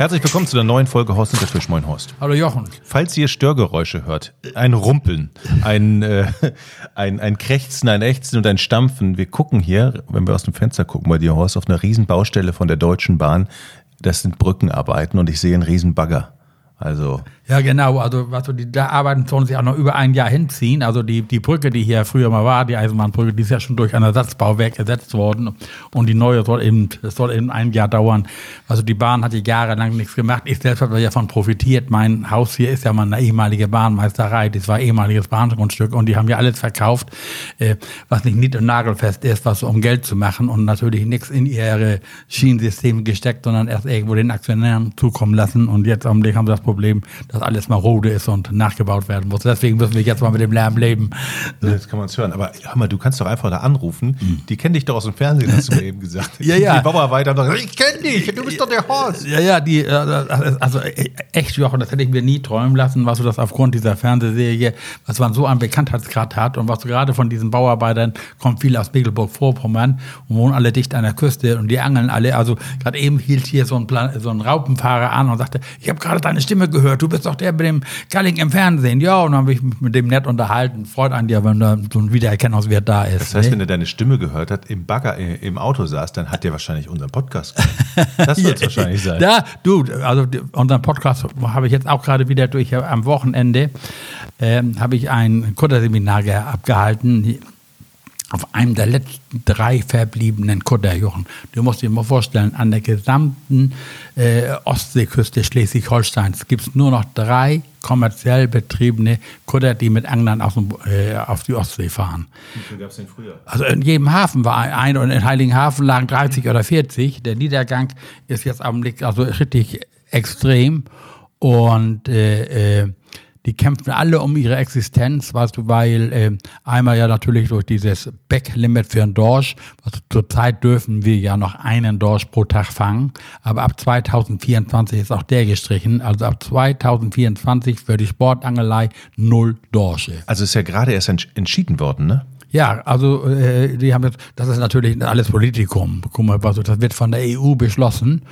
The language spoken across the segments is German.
Herzlich willkommen zu der neuen Folge Horst und der Fisch. Moin Horst. Hallo Jochen. Falls ihr Störgeräusche hört, ein Rumpeln, ein, äh, ein, ein Krächzen, ein Ächzen und ein Stampfen. Wir gucken hier, wenn wir aus dem Fenster gucken bei dir, Horst, auf einer riesen Baustelle von der Deutschen Bahn. Das sind Brückenarbeiten und ich sehe einen riesen Bagger. Also ja, genau. Also, also die da arbeiten sollen sich auch noch über ein Jahr hinziehen. Also die, die Brücke, die hier früher mal war, die Eisenbahnbrücke, die ist ja schon durch ein Ersatzbauwerk ersetzt worden. Und die neue soll eben, das soll eben ein Jahr dauern. Also die Bahn hat ja jahrelang nichts gemacht. Ich selbst habe davon profitiert. Mein Haus hier ist ja mal eine ehemalige Bahnmeisterei. Das war ehemaliges Bahngrundstück. Und die haben ja alles verkauft, äh, was nicht nied- und nagelfest ist, was um Geld zu machen. Und natürlich nichts in ihre Schienensysteme gesteckt, sondern erst irgendwo den Aktionären zukommen lassen. Und jetzt haben sie das Problem, dass dass alles marode ist und nachgebaut werden muss. Deswegen müssen wir jetzt mal mit dem Lärm leben. Jetzt kann man es hören. Aber hör mal, du kannst doch einfach da anrufen. Mhm. Die kennen dich doch aus dem Fernsehen, hast du mir eben gesagt. ja, ja. Die Bauarbeiter haben gesagt, ich kenne dich, du bist doch der Horst. Ja, ja, die, äh, also echt, Jochen, das hätte ich mir nie träumen lassen, was du das aufgrund dieser Fernsehserie, was man so einen Bekanntheitsgrad hat und was du gerade von diesen Bauarbeitern, kommen viele aus Mecklenburg-Vorpommern und wohnen alle dicht an der Küste und die angeln alle. Also gerade eben hielt hier so ein, Plan, so ein Raupenfahrer an und sagte, ich habe gerade deine Stimme gehört, du bist doch doch der mit dem Galling im Fernsehen. Ja, und dann habe ich mich mit dem nett unterhalten. Freut an dir, wenn da so ein Wiedererkennungswert da ist. Das heißt, ne? wenn er deine Stimme gehört hat, im Bagger, äh, im Auto saß, dann hat er wahrscheinlich unseren Podcast gehört. Das wird es wahrscheinlich sein. Ja, du, also unseren Podcast habe ich jetzt auch gerade wieder durch. Am Wochenende äh, habe ich ein Kutterseminar abgehalten auf einem der letzten drei verbliebenen Kutterjochen. Du musst dir mal vorstellen, an der gesamten äh, Ostseeküste Schleswig-Holsteins gibt es nur noch drei kommerziell betriebene Kutter, die mit Anglern auf, äh, auf die Ostsee fahren. Wie viel gab es denn früher? Also in jedem Hafen war ein und in Heiligenhafen lagen 30 oder 40. Der Niedergang ist jetzt am Blick also richtig extrem und äh, äh, die kämpfen alle um ihre Existenz, weißt du, weil äh, einmal ja natürlich durch dieses Backlimit für einen Dorsch, also zurzeit dürfen wir ja noch einen Dorsch pro Tag fangen, aber ab 2024 ist auch der gestrichen, also ab 2024 für die Sportangelei null Dorsche. Also ist ja gerade erst entschieden worden, ne? Ja, also äh, die haben jetzt, das ist natürlich alles Politikum. Guck mal, also das wird von der EU beschlossen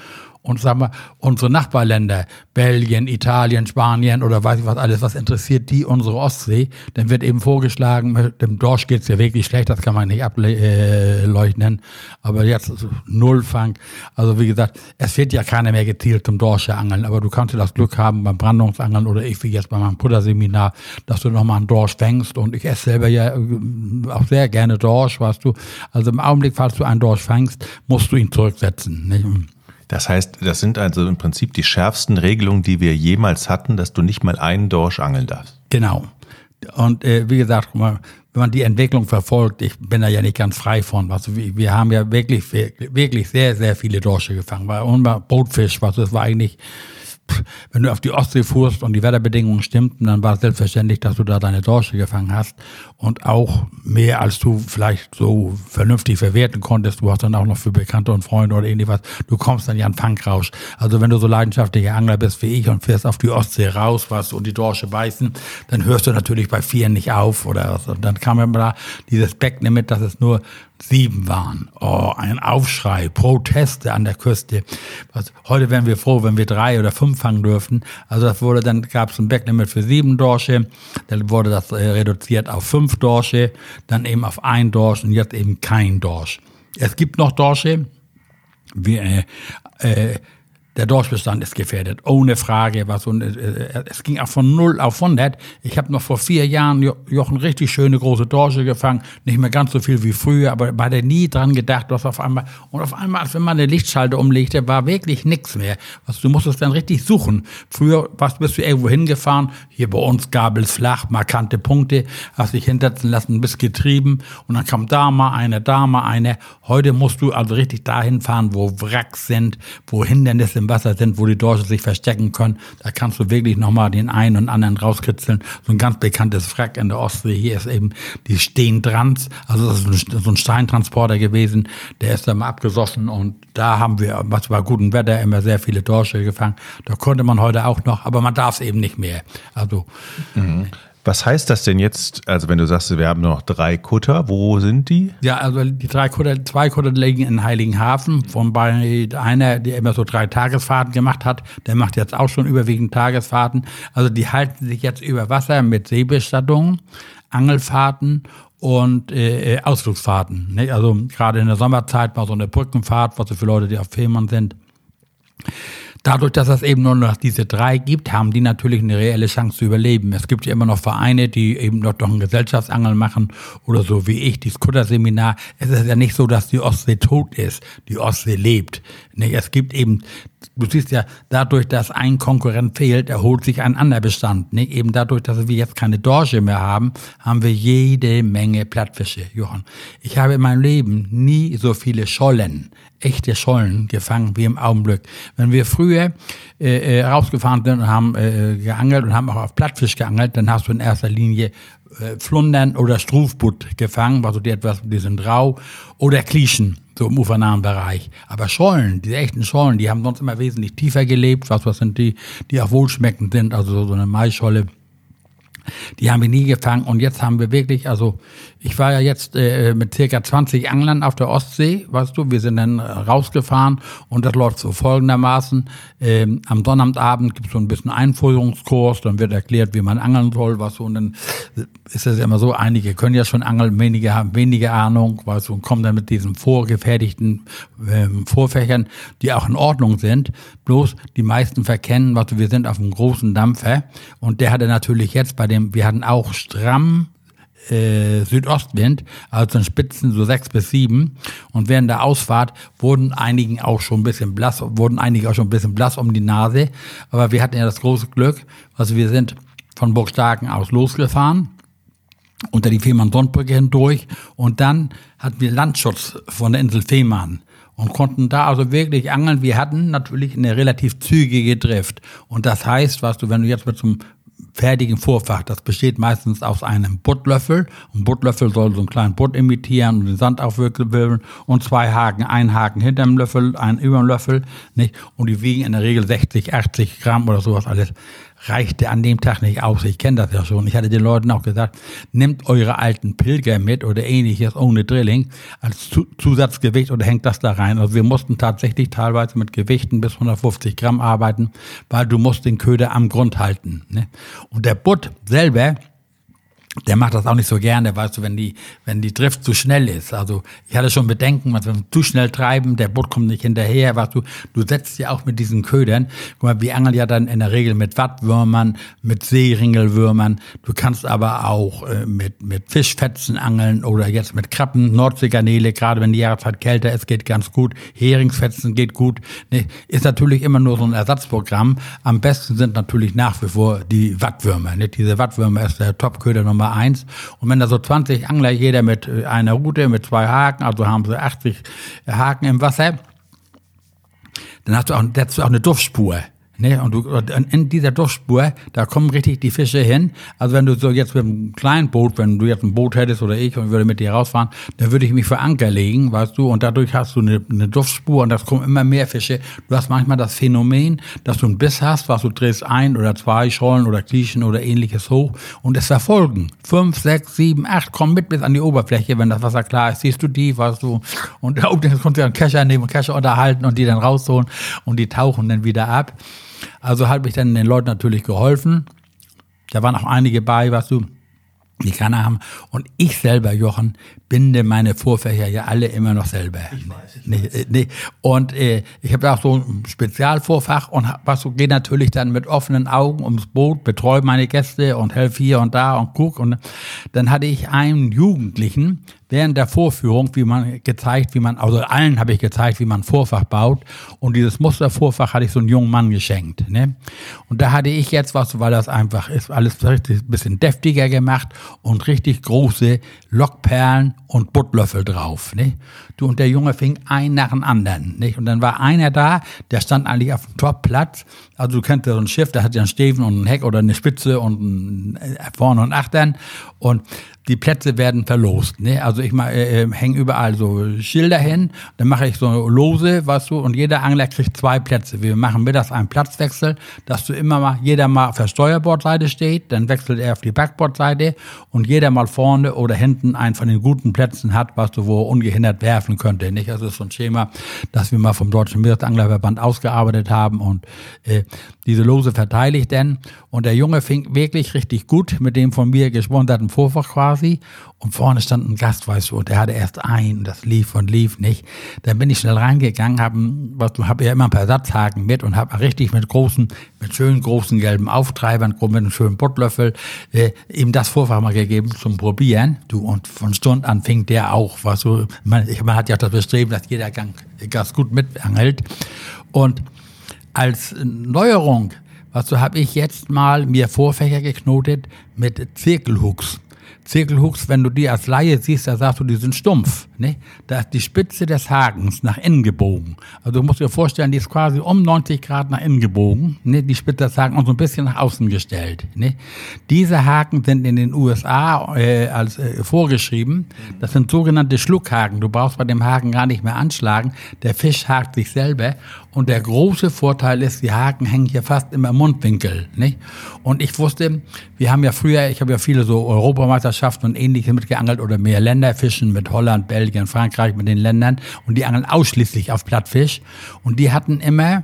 und sagen wir, unsere Nachbarländer, Belgien, Italien, Spanien oder weiß ich was alles, was interessiert die unsere Ostsee, dann wird eben vorgeschlagen, mit dem Dorsch geht's ja wirklich schlecht, das kann man nicht ableuchten, aber jetzt Nullfang, also wie gesagt, es wird ja keiner mehr gezielt zum Dorsche angeln, aber du kannst ja das Glück haben beim Brandungsangeln oder ich wie jetzt bei meinem Putterseminar, dass du nochmal einen Dorsch fängst. Und ich esse selber ja äh, auch sehr gerne Dorsch, weißt du, also im Augenblick, falls du einen Dorsch fängst, musst du ihn zurücksetzen, nicht? Das heißt, das sind also im Prinzip die schärfsten Regelungen, die wir jemals hatten, dass du nicht mal einen Dorsch angeln darfst. Genau. Und äh, wie gesagt, wenn man die Entwicklung verfolgt, ich bin da ja nicht ganz frei von. Also wir, haben ja wirklich, wirklich sehr, sehr viele Dorsche gefangen. Weil Bootfisch, was das war eigentlich wenn du auf die Ostsee fuhrst und die Wetterbedingungen stimmten, dann war es selbstverständlich, dass du da deine Dorsche gefangen hast und auch mehr als du vielleicht so vernünftig verwerten konntest. Du hast dann auch noch für Bekannte und Freunde oder ähnliches. Du kommst dann ja an Fangrausch. Also wenn du so leidenschaftlicher Angler bist wie ich und fährst auf die Ostsee raus, was und die Dorsche beißen, dann hörst du natürlich bei vier nicht auf oder was. Und dann kam immer da dieses Backlimit, dass es nur sieben waren. Oh, ein Aufschrei, Proteste an der Küste. Was, heute wären wir froh, wenn wir drei oder fünf fangen dürften. Also das wurde, dann gab es ein Backlimit für sieben Dorsche, dann wurde das äh, reduziert auf fünf Dorsche, dann eben auf ein Dorsch und jetzt eben kein Dorsch. Es gibt noch Dorsche, wie, äh, äh, der Dorschbestand ist gefährdet, ohne Frage. Was und, äh, äh, es ging auch von 0 auf 100. Ich habe noch vor vier Jahren Jochen richtig schöne große Dorsche gefangen, nicht mehr ganz so viel wie früher, aber bei der nie dran gedacht, was auf einmal und auf einmal, als wenn man eine Lichtschalter umlegte, war wirklich nichts mehr. Was du musstest dann richtig suchen. Früher was bist du irgendwo hingefahren, hier bei uns Gabels flach, markante Punkte, hast dich hinsetzen lassen, bist getrieben und dann kam da mal eine, da mal eine. Heute musst du also richtig dahin fahren, wo Wracks sind, wo Hindernisse Wasser sind, wo die Dorsche sich verstecken können. Da kannst du wirklich nochmal den einen und anderen rauskitzeln. So ein ganz bekanntes Wrack in der Ostsee. Hier ist eben die Steentrans, also das ist so ein Steintransporter gewesen. Der ist dann mal abgesoffen und da haben wir, was bei gutem Wetter, immer sehr viele Dorsche gefangen. Da konnte man heute auch noch, aber man darf es eben nicht mehr. Also mhm. Was heißt das denn jetzt? Also wenn du sagst, wir haben noch drei Kutter, wo sind die? Ja, also die drei Kutter, zwei Kutter liegen in Heiligenhafen. Von bei einer, der immer so drei Tagesfahrten gemacht hat, der macht jetzt auch schon überwiegend Tagesfahrten. Also die halten sich jetzt über Wasser mit Seebestattungen, Angelfahrten und äh, äh Ausflugsfahrten. Ne? Also gerade in der Sommerzeit mal so eine Brückenfahrt, was so für Leute, die auf Fehmarn sind. Dadurch, dass es eben nur noch diese drei gibt, haben die natürlich eine reelle Chance zu überleben. Es gibt ja immer noch Vereine, die eben noch, noch ein Gesellschaftsangeln machen oder so wie ich, dieses Kutterseminar. Es ist ja nicht so, dass die Ostsee tot ist. Die Ostsee lebt. Es gibt eben, du siehst ja, dadurch, dass ein Konkurrent fehlt, erholt sich ein anderer Bestand. Eben dadurch, dass wir jetzt keine Dorsche mehr haben, haben wir jede Menge Plattfische, Johann. Ich habe in meinem Leben nie so viele Schollen echte Schollen gefangen wie im Augenblick. Wenn wir früher äh, äh, rausgefahren sind und haben äh, geangelt und haben auch auf Plattfisch geangelt, dann hast du in erster Linie Flundern oder Strufbutt gefangen, also die etwas, die sind rau, oder Klischen, so im ufernahen Bereich. Aber Schollen, diese echten Schollen, die haben sonst immer wesentlich tiefer gelebt, was, was sind die, die auch wohlschmeckend sind, also so eine Maischolle die haben wir nie gefangen. Und jetzt haben wir wirklich, also ich war ja jetzt äh, mit circa 20 Anglern auf der Ostsee, weißt du, wir sind dann rausgefahren und das läuft so folgendermaßen. Ähm, am Sonnabendabend gibt es so ein bisschen Einführungskurs, dann wird erklärt, wie man angeln soll, was so, und dann ist es immer so, einige können ja schon angeln, wenige haben weniger Ahnung, weißt du, und kommen dann mit diesen vorgefertigten ähm, Vorfächern, die auch in Ordnung sind, bloß die meisten verkennen, was du, wir sind auf einem großen Dampfer und der hatte natürlich jetzt bei dem, wir hatten auch stramm äh, Südostwind, also in Spitzen so sechs bis sieben. Und während der Ausfahrt wurden einigen auch schon ein bisschen blass, wurden einige auch schon ein bisschen blass um die Nase. Aber wir hatten ja das große Glück, also wir sind von Burgstarken aus losgefahren unter die Fehmarn-Sonnbrücke hindurch und dann hatten wir Landschutz von der Insel Fehmarn und konnten da also wirklich angeln. Wir hatten natürlich eine relativ zügige Drift. Und das heißt, was du, wenn du jetzt mit so einem fertigen Vorfach. Das besteht meistens aus einem Buttlöffel. Ein Buttlöffel soll so einen kleinen Butt imitieren und den Sand aufwirbeln und zwei Haken, ein Haken hinter dem Löffel, ein über dem Löffel, nicht? Und die wiegen in der Regel 60, 80 Gramm oder sowas alles reichte an dem Tag nicht aus. Ich kenne das ja schon. Ich hatte den Leuten auch gesagt, nehmt eure alten Pilger mit oder ähnliches ohne Drilling als Zusatzgewicht oder hängt das da rein. Also wir mussten tatsächlich teilweise mit Gewichten bis 150 Gramm arbeiten, weil du musst den Köder am Grund halten. Ne? Und der Butt selber, der macht das auch nicht so gerne, weißt du, wenn die, wenn die Drift zu schnell ist. Also ich hatte schon Bedenken, wenn wir zu schnell treiben, der Boot kommt nicht hinterher, weißt du, du setzt ja auch mit diesen Ködern, guck mal, wir angeln ja dann in der Regel mit Wattwürmern, mit Seeringelwürmern, du kannst aber auch äh, mit, mit Fischfetzen angeln oder jetzt mit Krabben, Nordseegarnele, gerade wenn die Jahreszeit kälter ist, geht ganz gut, Heringsfetzen geht gut, ne? ist natürlich immer nur so ein Ersatzprogramm. Am besten sind natürlich nach wie vor die Wattwürmer, ne? diese Wattwürmer ist der Topköder Nummer Nummer eins. Und wenn da so 20 Angler, jeder mit äh, einer Route, mit zwei Haken, also haben sie 80 Haken im Wasser, dann hast du auch, hast du auch eine Duftspur. Ne, und du, in dieser Duftspur, da kommen richtig die Fische hin. Also wenn du so jetzt mit einem kleinen Boot, wenn du jetzt ein Boot hättest oder ich und würde mit dir rausfahren, dann würde ich mich für Anker legen, weißt du, und dadurch hast du eine, eine Duftspur und das kommen immer mehr Fische. Du hast manchmal das Phänomen, dass du einen Biss hast, was du drehst ein oder zwei Schollen oder Klischen oder ähnliches hoch und es verfolgen. Fünf, sechs, sieben, acht kommen mit bis an die Oberfläche, wenn das Wasser klar ist, siehst du die, weißt du, und da oben kannst du einen Kescher nehmen Kescher unterhalten und die dann rausholen und die tauchen dann wieder ab. Also habe ich dann den Leuten natürlich geholfen. Da waren auch einige bei, was du, die keine haben. Und ich selber, Jochen, binde meine Vorfächer ja alle immer noch selber. Ich weiß. Ich nee, weiß. Nee. Und äh, ich habe auch so ein Spezialvorfach und was so gehe natürlich dann mit offenen Augen ums Boot, betreue meine Gäste und helfe hier und da und guck. Und dann hatte ich einen Jugendlichen, während der Vorführung, wie man gezeigt, wie man, also allen habe ich gezeigt, wie man Vorfach baut. Und dieses Mustervorfach hatte ich so einem jungen Mann geschenkt. Ne? Und da hatte ich jetzt was, weil das einfach ist, alles richtig bisschen deftiger gemacht und richtig große Lockperlen und Buttlöffel drauf. Ne? Du, und der Junge fing ein nach dem anderen. Nicht? Und dann war einer da, der stand eigentlich auf dem Topplatz. Also du kennst ja so ein Schiff, der hat ja einen Steven und ein Heck oder eine Spitze und ein, äh, vorne und Achtern. Und die Plätze werden verlost. Ne? Also Also ich äh, äh hänge überall so Schilder hin, dann mache ich so Lose, weißt du, und jeder Angler kriegt zwei Plätze. Wir machen mittags einen Platzwechsel, dass du immer mal, jeder mal auf der Steuerbordseite steht, dann wechselt er auf die Backbordseite und jeder mal vorne oder hinten einen von den guten Plätzen hat, was du wo ungehindert werfen könnte. Nicht? Das ist so ein Schema, das wir mal vom Deutschen Meeresanglerverband ausgearbeitet haben und äh, diese Lose verteile ich denn. Und der Junge fing wirklich richtig gut mit dem von mir gesponserten Vorfach quasi. Und vorne stand ein Gast, weißt du, und der hatte erst ein, das lief und lief nicht. Dann bin ich schnell reingegangen, habe hab ja immer ein paar Satzhaken mit und habe richtig mit großen, mit schönen großen gelben Auftreibern, mit einem schönen Buttlöffel, äh, ihm das Vorfach mal gegeben zum Probieren. Du, und von Stund an fing der auch, weißt du, man, man hat ja das Bestreben, dass jeder Gang ganz gut mitangelt. Und als Neuerung, was so habe ich jetzt mal mir Vorfächer geknotet mit Zirkelhooks. Zirkelhooks, wenn du die als Laie siehst, da sagst du, die sind stumpf. Ne? Da ist die Spitze des Hagens nach innen gebogen. Also du musst dir vorstellen, die ist quasi um 90 Grad nach innen gebogen, ne? die Spitze des Hagens und so ein bisschen nach außen gestellt. Ne? Diese Haken sind in den USA äh, als äh, vorgeschrieben. Das sind sogenannte Schluckhaken. Du brauchst bei dem Haken gar nicht mehr anschlagen. Der Fisch hakt sich selber. Und der große Vorteil ist, die Haken hängen hier fast immer im Mundwinkel. Nicht? Und ich wusste, wir haben ja früher, ich habe ja viele so Europameisterschaften und ähnliche mitgeangelt oder mehr Länderfischen mit Holland, Belgien, Frankreich, mit den Ländern. Und die angeln ausschließlich auf Plattfisch. Und die hatten immer,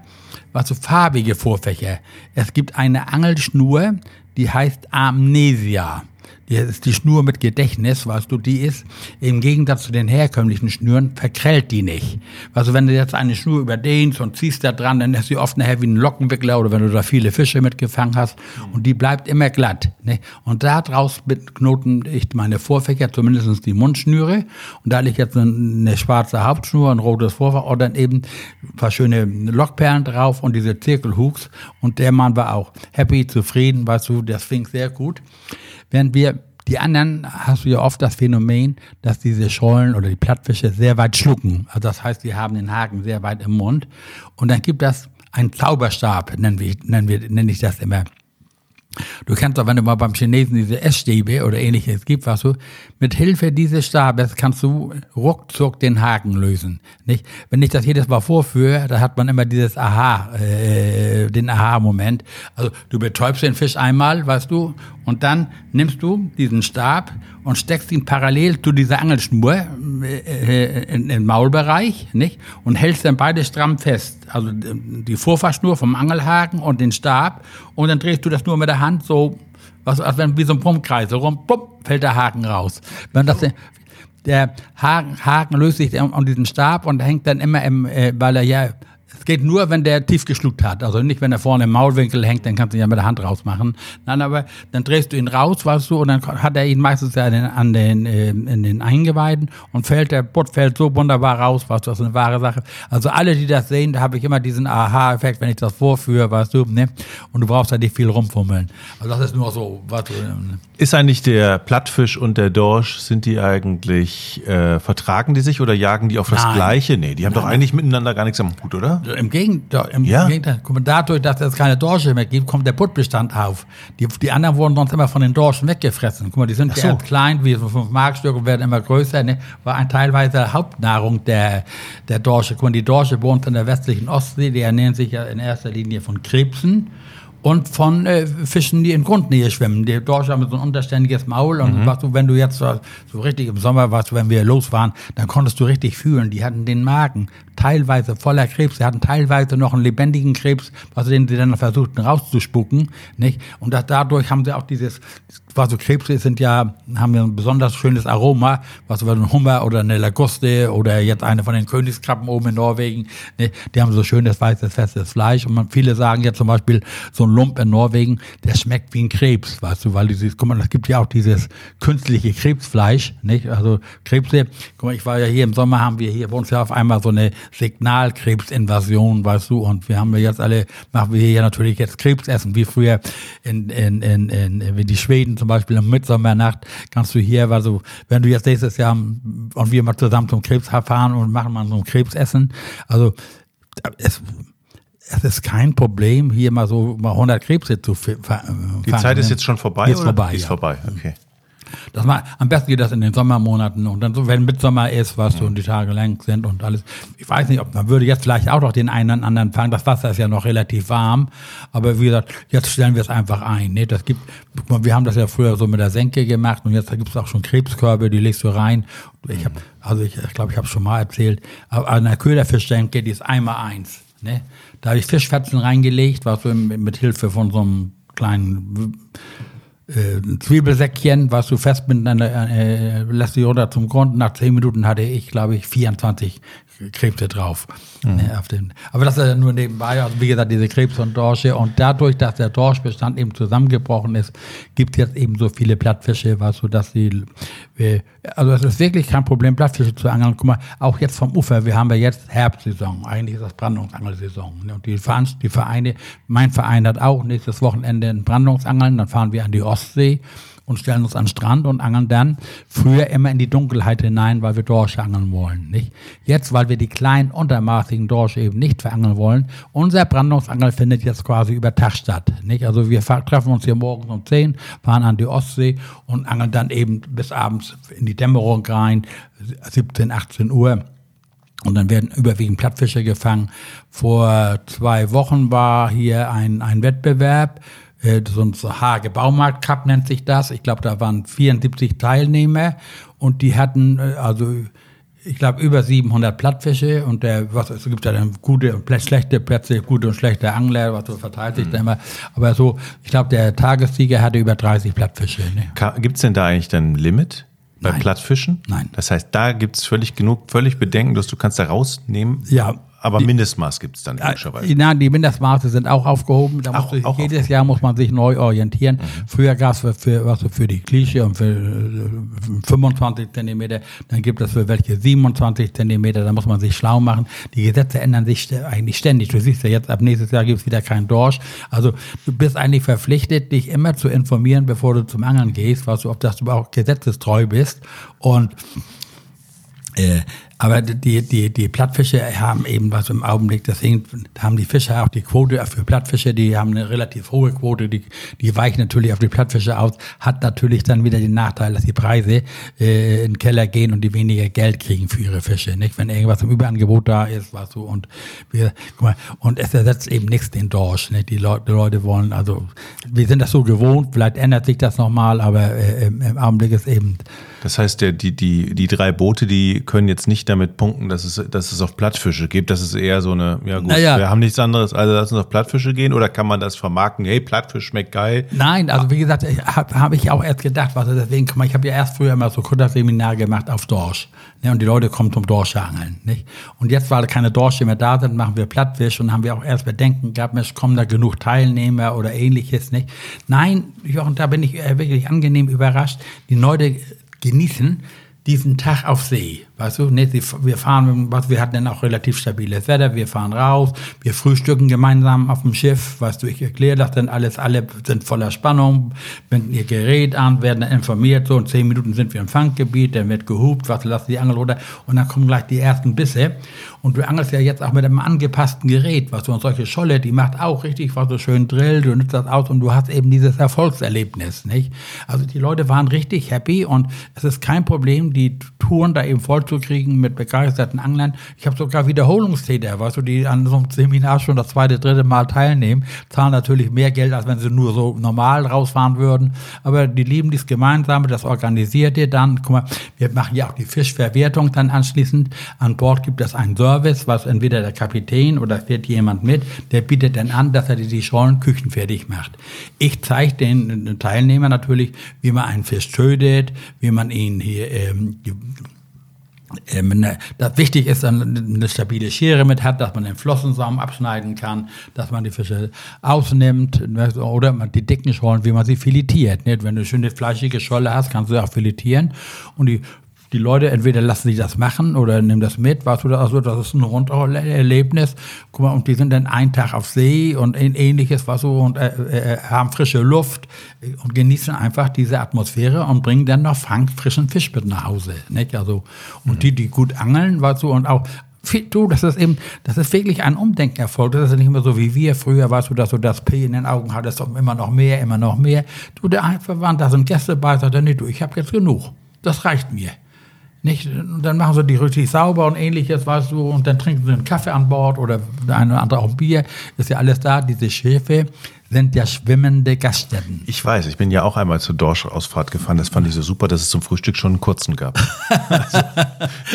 was so farbige Vorfächer. Es gibt eine Angelschnur, die heißt Amnesia. Die die Schnur mit Gedächtnis, weißt du, die ist im Gegensatz zu den herkömmlichen Schnüren, verkrellt die nicht. Also wenn du jetzt eine Schnur überdehnst und ziehst da dran, dann ist sie oft nachher wie ein Lockenwickler oder wenn du da viele Fische mitgefangen hast und die bleibt immer glatt. Ne? Und da draus knoten ich meine Vorfächer, zumindest die Mundschnüre und da liegt jetzt eine schwarze Hauptschnur, ein rotes Vorfach und dann eben ein paar schöne Lockperlen drauf und diese Zirkelhooks und der Mann war auch happy, zufrieden, weißt du, das fing sehr gut. Während wir die anderen hast du ja oft das Phänomen, dass diese Schollen oder die Plattfische sehr weit schlucken. Also das heißt, sie haben den Haken sehr weit im Mund. Und dann gibt das einen Zauberstab, nennen wir, nennen wir, nenne ich das immer. Du kennst doch, wenn du mal beim Chinesen diese Essstäbe oder ähnliches gibt, was du, mit Hilfe dieses Stabes kannst du ruckzuck den Haken lösen. Nicht? Wenn ich das jedes Mal vorführe, da hat man immer dieses Aha, äh, den Aha-Moment. Also du betäubst den Fisch einmal, weißt du, und dann nimmst du diesen Stab und steckst ihn parallel zu dieser Angelschnur äh, äh in, im Maulbereich, nicht? Und hältst dann beide stramm fest. Also die Vorfahrschnur vom Angelhaken und den Stab. Und dann drehst du das nur mit der Hand so, was, als wenn wie so ein Pumpkreis, so rum, bumm, fällt der Haken raus. Wenn das, der Haken, Haken löst sich um diesen Stab und hängt dann immer im, äh, weil er ja es geht nur, wenn der tief geschluckt hat. Also nicht, wenn er vorne im Maulwinkel hängt, dann kannst du ihn ja mit der Hand rausmachen. Nein, aber dann drehst du ihn raus, weißt du, und dann hat er ihn meistens ja an den, an den, äh, in den Eingeweiden und fällt, der Butt fällt so wunderbar raus, weißt du, das ist eine wahre Sache. Also alle, die das sehen, da habe ich immer diesen Aha-Effekt, wenn ich das vorführe, weißt du, ne? Und du brauchst da nicht viel rumfummeln. Also das ist nur so, weißt du. Ne? Ist eigentlich der Plattfisch und der Dorsch, sind die eigentlich, äh, vertragen die sich oder jagen die auf das Nein. Gleiche? Nee, die haben Nein. doch eigentlich miteinander gar nichts am Hut, oder? Im Gegenteil, im ja? Gegenteil. Dadurch, dass es keine Dorsche mehr gibt, kommt der Puttbestand auf. Die, die anderen wurden sonst immer von den Dorschen weggefressen. Guck mal, die sind so. ja klein, wie so 5 Markstück und werden immer größer. Ne? War ein teilweise Hauptnahrung der, der Dorsche. Guck mal, die Dorsche wohnt in der westlichen Ostsee, die ernähren sich ja in erster Linie von Krebsen und von äh, Fischen, die in Grundnähe schwimmen. Die Dorsche haben so ein unterständiges Maul und mhm. was du, wenn du jetzt so, so richtig im Sommer warst, wenn wir los waren, dann konntest du richtig fühlen, die hatten den Magen teilweise voller Krebs, sie hatten teilweise noch einen lebendigen Krebs, was den sie dann versuchten rauszuspucken, nicht? Und das, dadurch haben sie auch dieses was so Krebse sind ja, haben ja ein besonders schönes Aroma, was über ein Hummer oder eine Laguste oder jetzt eine von den Königskrabben oben in Norwegen, ne, die haben so schönes weißes, festes Fleisch. Und man, viele sagen ja zum Beispiel, so ein Lump in Norwegen, der schmeckt wie ein Krebs, weißt du, weil dieses, guck mal, es gibt ja auch dieses künstliche Krebsfleisch, nicht? Also Krebse, guck mal, ich war ja hier im Sommer, haben wir hier bei uns ja auf einmal so eine Signalkrebsinvasion, weißt du, und wir haben ja jetzt alle, machen wir hier natürlich jetzt Krebsessen, wie früher in, in, in, in, wie die Schweden zum Beispiel am Mitsommernacht kannst du hier, also wenn du jetzt nächstes Jahr und wir mal zusammen zum Krebs fahren und machen mal so ein Krebsessen, also es, es ist kein Problem, hier mal so mal 100 Krebse zu fangen. Die Zeit ist jetzt schon vorbei? Ist vorbei. Ist ja. vorbei, okay. Das mal, am besten geht das in den Sommermonaten und dann so, wenn Mitsommer ist, was so und die Tage lang sind und alles. Ich weiß nicht, ob man würde jetzt vielleicht auch noch den einen oder anderen fangen. Das Wasser ist ja noch relativ warm, aber wie gesagt, jetzt stellen wir es einfach ein. Ne? Das gibt, wir haben das ja früher so mit der Senke gemacht und jetzt gibt es auch schon Krebskörbe, die legst du rein. Ich habe, also ich glaube, ich, glaub, ich habe schon mal erzählt, aber an der Köderfischsenke, die ist einmal eins. Ne? Da habe ich Fischfetzen reingelegt, was so mit Hilfe von so einem kleinen äh, Zwiebelsäckchen, was du festbinden, äh, lässt die runter zum Grund. Nach zehn Minuten hatte ich, glaube ich, 24 Krebse drauf. Mhm. Ne, auf den. Aber das ist ja nur nebenbei, also wie gesagt, diese Krebs und Dorsche. Und dadurch, dass der Dorschbestand eben zusammengebrochen ist, gibt es jetzt eben so viele Plattfische, was so, dass sie, äh, also es ist wirklich kein Problem, Plattfische zu angeln. Guck mal, auch jetzt vom Ufer, wir haben ja jetzt Herbstsaison, eigentlich ist das Brandungsangelsaison. Ne? Und die, die Vereine, mein Verein hat auch nächstes Wochenende ein Brandungsangeln, dann fahren wir an die Ostsee und stellen uns an den Strand und angeln dann früher immer in die Dunkelheit hinein, weil wir Dorsche angeln wollen. Nicht? Jetzt, weil wir die kleinen, untermaßigen Dorsche eben nicht verangeln wollen, unser Brandungsangel findet jetzt quasi über Tag statt. Nicht? Also wir treffen uns hier morgens um 10, fahren an die Ostsee und angeln dann eben bis abends in die Dämmerung rein, 17, 18 Uhr. Und dann werden überwiegend Plattfische gefangen. Vor zwei Wochen war hier ein, ein Wettbewerb so ein Hage Baumarkt Cup nennt sich das. Ich glaube, da waren 74 Teilnehmer und die hatten äh, also ich glaube, über 700 Plattfische und der, was, es gibt ja dann gute und schlechte Plätze, gute und schlechte Angler, was so verteilt sich mhm. da immer. Aber so, ich glaube, der Tagessieger hatte über 30 Plattfische. Ne? Gibt es denn da eigentlich dann ein Limit? Bei Nein. Plattfischen? Nein. Das heißt, da gibt es völlig genug, völlig Bedenken, dass du kannst da rausnehmen. Ja, aber die, Mindestmaß gibt es dann logischerweise. Nein, die Mindestmaße sind auch aufgehoben. Auch, sich, auch jedes aufgehoben. Jahr muss man sich neu orientieren. Mhm. Früher gab es für, für, was für die Klischee und für 25 äh, Zentimeter, dann gibt es für welche 27 Zentimeter, da muss man sich schlau machen. Die Gesetze ändern sich eigentlich ständig. Du siehst ja jetzt, ab nächstes Jahr gibt es wieder keinen Dorsch. Also du bist eigentlich verpflichtet, dich immer zu informieren, bevor du zum Angeln gehst, was du, ob das du auch gesetzestreu bist. Und äh, aber die, die, die Plattfische haben eben was im Augenblick, deswegen haben die Fischer auch die Quote für Plattfische, die haben eine relativ hohe Quote, die, die weichen natürlich auf die Plattfische aus, hat natürlich dann wieder den Nachteil, dass die Preise äh, in den Keller gehen und die weniger Geld kriegen für ihre Fische, nicht? Wenn irgendwas im Überangebot da ist, was so und wir, guck mal, und es ersetzt eben nichts den Dorsch, nicht? Die Leute, die Leute wollen, also wir sind das so gewohnt, vielleicht ändert sich das nochmal, aber äh, im, im Augenblick ist eben das heißt, der, die, die, die drei Boote, die können jetzt nicht damit punkten, dass es, dass es auf Plattfische gibt. Das ist eher so eine, ja gut, naja. wir haben nichts anderes, also lass uns auf Plattfische gehen oder kann man das vermarkten? Hey, Plattfisch schmeckt geil. Nein, also wie gesagt, habe hab ich auch erst gedacht, was deswegen, ich habe ja erst früher immer so Kutterseminar gemacht auf Dorsch. Ne, und die Leute kommen zum Dorsche angeln. Nicht? Und jetzt, weil keine Dorsche mehr da sind, machen wir Plattfisch und haben wir auch erst Bedenken gehabt, Mensch, kommen da genug Teilnehmer oder ähnliches. Nicht? Nein, und da bin ich äh, wirklich angenehm überrascht. Die Leute genießen diesen Tag auf See. Weißt du, nee, wir fahren, wir hatten dann auch relativ stabiles Wetter, wir fahren raus, wir frühstücken gemeinsam auf dem Schiff, weißt du, ich erkläre das dann alles, alle sind voller Spannung, binden ihr Gerät an, werden dann informiert, so in zehn Minuten sind wir im Fanggebiet, dann wird gehupt, was lassen die Angel oder und dann kommen gleich die ersten Bisse und du angelst ja jetzt auch mit einem angepassten Gerät, was du und solche Scholle, die macht auch richtig, was so schön drillt, du nutzt das aus und du hast eben dieses Erfolgserlebnis, nicht? Also die Leute waren richtig happy und es ist kein Problem, die Touren da eben voll zu kriegen mit begeisterten Anglern. Ich habe sogar Wiederholungstäter, weißt du, die an so einem Seminar schon das zweite, dritte Mal teilnehmen, zahlen natürlich mehr Geld, als wenn sie nur so normal rausfahren würden. Aber die lieben dies Gemeinsame, das organisiert ihr dann. Guck mal, wir machen ja auch die Fischverwertung dann anschließend. An Bord gibt es einen Service, was entweder der Kapitän oder fährt jemand mit, der bietet dann an, dass er die Schollen küchenfertig macht. Ich zeige den Teilnehmern natürlich, wie man einen Fisch tötet, wie man ihn hier ähm, ähm, ne, das wichtig ist, man eine stabile Schere mit hat, dass man den Flossensaum abschneiden kann, dass man die Fische ausnimmt oder die dicken Schollen, wie man sie filetiert. Wenn du eine schöne fleischige Scholle hast, kannst du auch filetieren und die die Leute entweder lassen sich das machen oder nehmen das mit, weißt du, also das ist ein Runtererlebnis. Guck mal, und die sind dann einen Tag auf See und ähnliches, was so und äh, äh, haben frische Luft und genießen einfach diese Atmosphäre und bringen dann noch Fang frischen Fisch mit nach Hause, nicht? Also und mhm. die, die gut angeln, weißt du, und auch Du, das ist eben, das ist wirklich ein Umdenken erfolgt. Das ist nicht mehr so wie wir. Früher warst du, dass du das P in den Augen hattest, immer noch mehr, immer noch mehr. Du, der Verwandte, da sind Gäste bei, sagt er, nee, du, ich habe jetzt genug. Das reicht mir. Nicht? Dann machen sie die richtig sauber und ähnliches, weißt du, und dann trinken sie einen Kaffee an Bord oder der eine oder andere auch Bier. Ist ja alles da. Diese Schiffe sind ja schwimmende Gaststätten. Ich weiß, ich bin ja auch einmal zur Dorsch-Ausfahrt gefahren. Das fand ich so super, dass es zum Frühstück schon einen kurzen gab. also,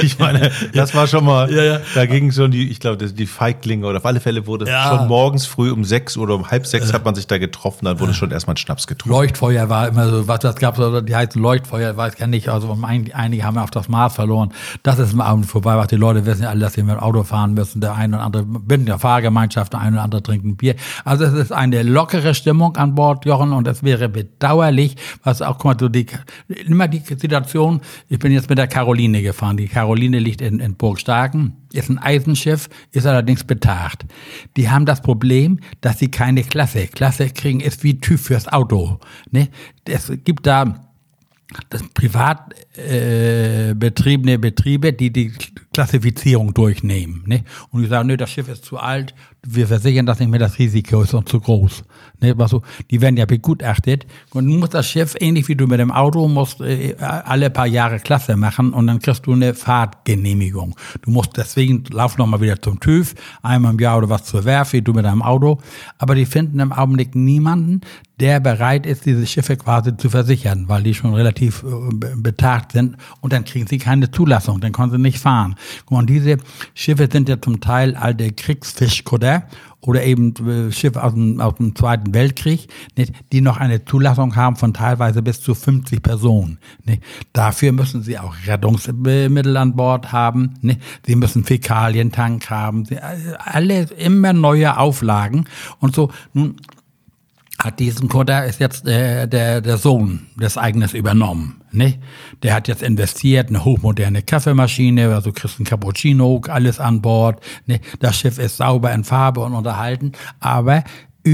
ich meine, das war schon mal, ja, ja. da ging schon die, ich glaube, die Feiglinge oder auf alle Fälle wurde ja. schon morgens früh um sechs oder um halb sechs hat man sich da getroffen, dann wurde schon erstmal ein Schnaps getrunken. Leuchtfeuer war immer so, was das gab, die heißen Leuchtfeuer, weiß ich ja nicht, also einige haben auch das Maß verloren. Das ist im Abend vorbei, was die Leute wissen ja alle, dass sie mit dem Auto fahren müssen. Der eine oder andere, bin der Fahrgemeinschaft, der eine oder andere trinkt ein Bier. Also es ist eine lockere lockere Stimmung an Bord, Jochen, und es wäre bedauerlich, was auch, guck mal, so die, immer die Situation, ich bin jetzt mit der Caroline gefahren. Die Caroline liegt in, in Burgstarken, ist ein Eisenschiff, ist allerdings betagt. Die haben das Problem, dass sie keine Klasse, Klasse kriegen, ist wie TÜV fürs Auto. Ne? Es gibt da das privat äh, betriebene Betriebe, die die Klassifizierung durchnehmen. Ne? Und die sagen, nö, das Schiff ist zu alt, wir versichern das nicht mehr, das Risiko ist uns zu groß. Ne? Also, die werden ja begutachtet. Und du musst das Schiff, ähnlich wie du mit dem Auto, musst äh, alle paar Jahre Klasse machen und dann kriegst du eine Fahrtgenehmigung. Du musst deswegen, lauf nochmal wieder zum TÜV, einmal im Jahr oder was zur Werft, wie du mit deinem Auto. Aber die finden im Augenblick niemanden, der bereit ist, diese Schiffe quasi zu versichern, weil die schon relativ äh, betagt sind und dann kriegen sie keine Zulassung, dann können sie nicht fahren. Und diese Schiffe sind ja zum Teil alte Kriegsfischkutter oder eben äh, Schiffe aus dem, aus dem Zweiten Weltkrieg, nicht, die noch eine Zulassung haben von teilweise bis zu 50 Personen. Nicht. Dafür müssen sie auch Rettungsmittel an Bord haben. Nicht. Sie müssen Fäkalientank haben. Sie, alle immer neue Auflagen und so. Nun hat diesen Kutter ist jetzt der, der, der Sohn des Eignes übernommen. Ne? Der hat jetzt investiert, eine hochmoderne Kaffeemaschine, also kriegst ein Cappuccino, alles an Bord. Ne? Das Schiff ist sauber in Farbe und unterhalten, aber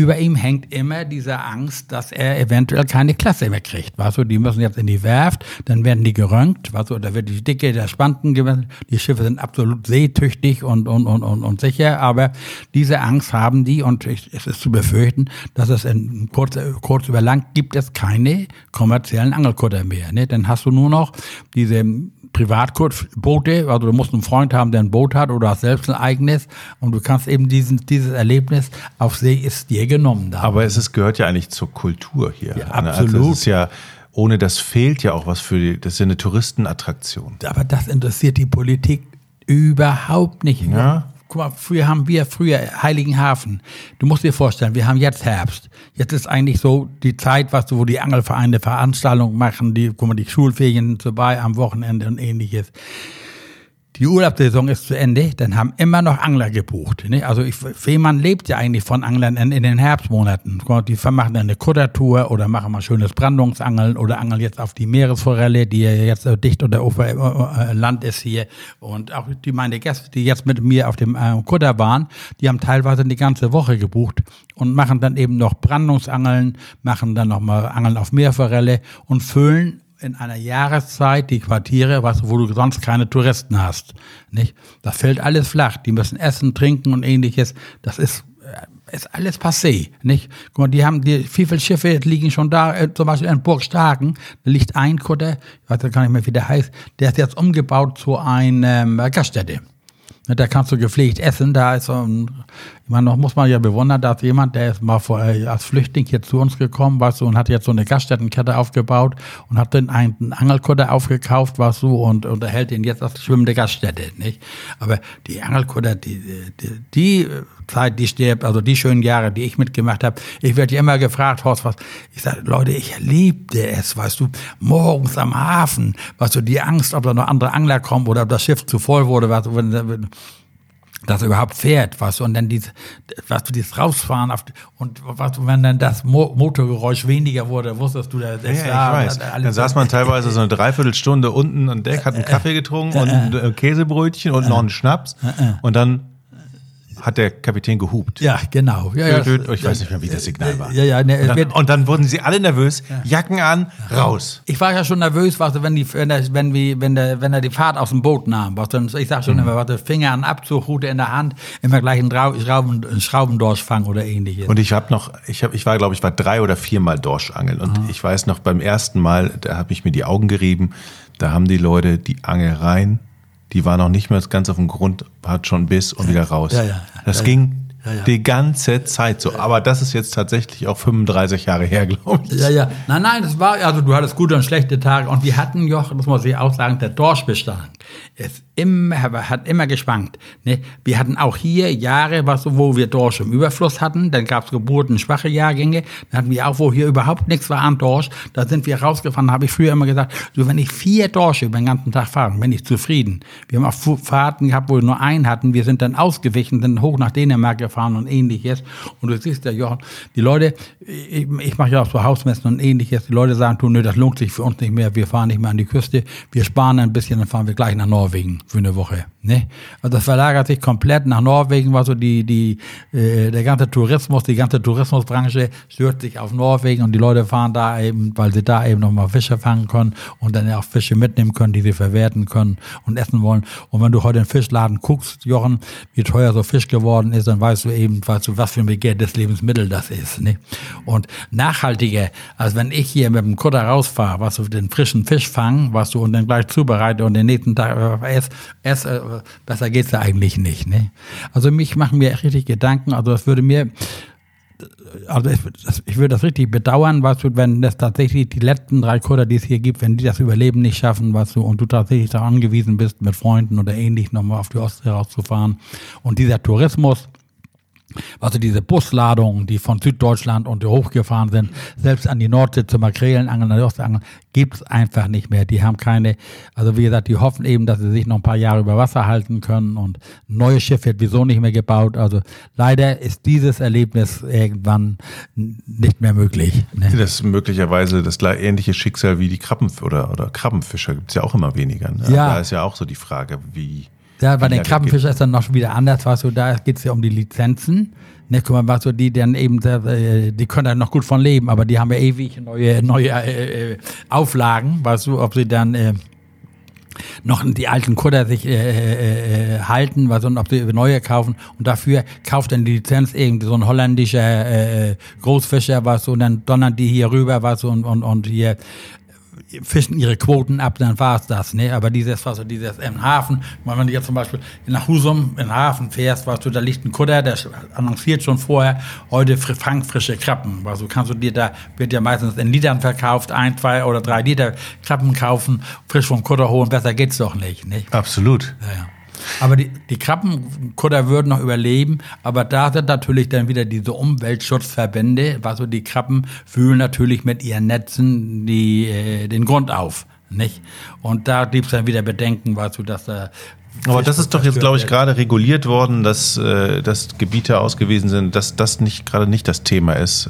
über ihm hängt immer diese Angst, dass er eventuell keine Klasse mehr kriegt. Weißt du, die müssen jetzt in die Werft, dann werden die gerönt, weißt du, da wird die Dicke der Spanten gemessen. Die Schiffe sind absolut seetüchtig und, und, und, und, und sicher, aber diese Angst haben die und es ist zu befürchten, dass es in kurz, kurz über lang gibt es keine kommerziellen Angelkutter mehr. Ne? Dann hast du nur noch diese Privatboote, also du musst einen Freund haben, der ein Boot hat oder hast selbst ein eigenes und du kannst eben diesen, dieses Erlebnis auf See ist dir genommen. Da. Aber es ist, gehört ja eigentlich zur Kultur hier. Ja, absolut. Also es ist ja, ohne das fehlt ja auch was für die, das ist ja eine Touristenattraktion. Aber das interessiert die Politik überhaupt nicht. Ja guck mal, früher haben wir früher Heiligenhafen. Du musst dir vorstellen, wir haben jetzt Herbst. Jetzt ist eigentlich so die Zeit, was wo die Angelvereine Veranstaltungen machen, die, guck mal, die Schulferien vorbei am Wochenende und ähnliches die Urlaubssaison ist zu Ende, dann haben immer noch Angler gebucht. Ne? Also ich, Fehmarn lebt ja eigentlich von Anglern in, in den Herbstmonaten. Die machen dann eine Kuttertour oder machen mal schönes Brandungsangeln oder angeln jetzt auf die Meeresforelle, die ja jetzt dicht unter Ufer, äh, äh, ist hier. Und auch die meine Gäste, die jetzt mit mir auf dem äh, Kutter waren, die haben teilweise eine ganze Woche gebucht und machen dann eben noch Brandungsangeln, machen dann nochmal Angeln auf Meerforelle und füllen in einer Jahreszeit die Quartiere, was, wo du sonst keine Touristen hast. Nicht? Das fällt alles flach. Die müssen essen, trinken und ähnliches. Das ist, äh, ist alles passé. Nicht? Guck mal, die haben, die, wie viele Schiffe liegen schon da, äh, zum Beispiel in Burg Starken, da liegt ein Kutter, ich weiß gar nicht mehr, wie der heißt, der ist jetzt umgebaut zu einer ähm, Gaststätte. Da kannst du gepflegt essen. Da ist so ein, ich meine, noch muss man ja bewundern, dass jemand, der ist mal vor, äh, als Flüchtling hier zu uns gekommen, weißt du, und hat jetzt so eine Gaststättenkette aufgebaut und hat dann einen Angelkutter aufgekauft, weißt du, und unterhält ihn jetzt als schwimmende Gaststätte, nicht? Aber die Angelkutter, die, die, die Zeit, die stirbt, also die schönen Jahre, die ich mitgemacht habe. Ich werde ja immer gefragt, Horst, was? Ich sage, Leute, ich liebte es, weißt du, morgens am Hafen, weißt du, die Angst, ob da noch andere Angler kommen oder ob das Schiff zu voll wurde, weißt du, wenn, wenn das überhaupt fährt, was und dann dieses, was du dieses rausfahren auf, und was wenn dann das Mo Motorgeräusch weniger wurde, wusstest du, der ja, ja, ich weiß. Dann saß man teilweise so eine Dreiviertelstunde unten an Deck, hat einen Kaffee getrunken und ein Käsebrötchen und noch einen Schnaps und dann hat der Kapitän gehupt. Ja, genau. Ja, ja, Dö, dö, ich weiß nicht mehr, wie das Signal war. Ja, ja, ne, Und dann, und dann wurden sie alle nervös, Jacken an, raus. Ich war ja schon nervös, was, wenn, die, wenn, der, wenn, wir, wenn, der, wenn er die Fahrt aus dem Boot nahm. Was, dann, ich sag schon immer, was, der Finger an Abzugrute in der Hand, immer gleich einen Schrauben, einen Schraubendorsch fangen oder ähnliches. Und ich habe noch, ich habe, ich war, glaube ich, war drei oder viermal Dorschangeln. Und ich weiß noch, beim ersten Mal, da habe ich mir die Augen gerieben, da haben die Leute die Angel rein, die war noch nicht mehr ganz auf dem Grund, hat schon Biss und wieder raus. Ja, ja. Das Ja, ging ja, ja. die ganze Zeit so. Aber das ist jetzt tatsächlich auch 35 Jahre her, glaube ich. Ja, ja. Nein, nein, das war, also du hattest gute und schlechte Tage. Und wir hatten, Joch, das muss ich auch sagen, der Dorschbestand ist immer, hat immer geschwankt. Ne? Wir hatten auch hier Jahre, was, wo wir Dorsch im Überfluss hatten. Dann gab es Geburten, schwache Jahrgänge. Dann hatten wir auch, wo hier überhaupt nichts war an Dorsch. Da sind wir rausgefahren, habe ich früher immer gesagt, so wenn ich vier Dorsche über den ganzen Tag fahre, bin ich zufrieden. Wir haben auch Fahrten gehabt, wo wir nur einen hatten. Wir sind dann ausgewichen, sind hoch nach Dänemark gefahren und ähnliches. Und du siehst ja, Jochen, die Leute, ich, ich mache ja auch so Hausmessen und ähnliches. Die Leute sagen, du, nö, das lohnt sich für uns nicht mehr. Wir fahren nicht mehr an die Küste. Wir sparen ein bisschen, dann fahren wir gleich nach Norwegen für eine Woche. Ne? Also das verlagert sich komplett nach Norwegen, war so die, die, äh, der ganze Tourismus, die ganze Tourismusbranche stürzt sich auf Norwegen und die Leute fahren da eben, weil sie da eben nochmal Fische fangen können und dann auch Fische mitnehmen können, die sie verwerten können und essen wollen. Und wenn du heute in den Fischladen guckst, Jochen, wie teuer so Fisch geworden ist, dann weißt du eben, du, was für ein begehrtes Lebensmittel das ist. Ne? Und nachhaltiger, als wenn ich hier mit dem Kutter rausfahre, was du den frischen Fisch fangen, was du und dann gleich zubereite und den nächsten Tag äh, ess, ess äh, besser geht's ja eigentlich nicht. Ne? Also mich machen mir richtig Gedanken, also das würde mir also ich würde das richtig bedauern, weißt du, wenn das tatsächlich die letzten drei Kutter, die es hier gibt, wenn die das Überleben nicht schaffen, weißt du, und du tatsächlich darauf angewiesen bist, mit Freunden oder ähnlich nochmal auf die Ostsee rauszufahren. Und dieser Tourismus, also diese Busladungen, die von Süddeutschland und hochgefahren sind, selbst an die Nordsee zum Makrelenangeln, an die Ostseeangeln, gibt es einfach nicht mehr. Die haben keine, also wie gesagt, die hoffen eben, dass sie sich noch ein paar Jahre über Wasser halten können und ein neues Schiff wird wieso nicht mehr gebaut. Also leider ist dieses Erlebnis irgendwann nicht mehr möglich. Ne? Das ist möglicherweise das ähnliche Schicksal wie die Krabben oder, oder Krabbenfischer gibt es ja auch immer weniger. Ne? Ja. Da ist ja auch so die Frage, wie. Ja, bei den lange Krabbenfischen ist dann noch wieder anders, weißt du, da geht es ja um die Lizenzen. Ne, guck mal, weißt du, die dann eben, äh, die können dann noch gut von leben, aber die haben ja ewig neue, neue äh, äh, Auflagen, weißt du, ob sie dann äh, noch die alten Kutter sich äh, äh, äh, halten, was und ob sie neue kaufen. Und dafür kauft dann die Lizenz irgendwie so ein holländischer äh, Großfischer, was und dann donnern die hier rüber, was und und und hier fischen ihre Quoten ab, dann war es das, ne? Aber dieses, was du dieses im Hafen, wenn du jetzt zum Beispiel nach Husum in den Hafen fährst, weißt du, da liegt ein Kutter, der annonciert schon vorher, heute fr- fangfrische Krabben. Also du kannst du dir da, wird ja meistens in Litern verkauft, ein, zwei oder drei Liter Krabben kaufen, frisch vom Kutter holen, besser geht's doch nicht, ne? Absolut. Ja, ja. Aber die, die Krabbenkutter würden noch überleben, aber da sind natürlich dann wieder diese Umweltschutzverbände, also die Krabben fühlen natürlich mit ihren Netzen die, äh, den Grund auf, nicht? Und da gibt's dann wieder Bedenken, weißt du, dass da Aber das ist doch jetzt, glaube ich, gerade reguliert worden, dass, äh, dass Gebiete ausgewiesen sind, dass das nicht gerade nicht das Thema ist.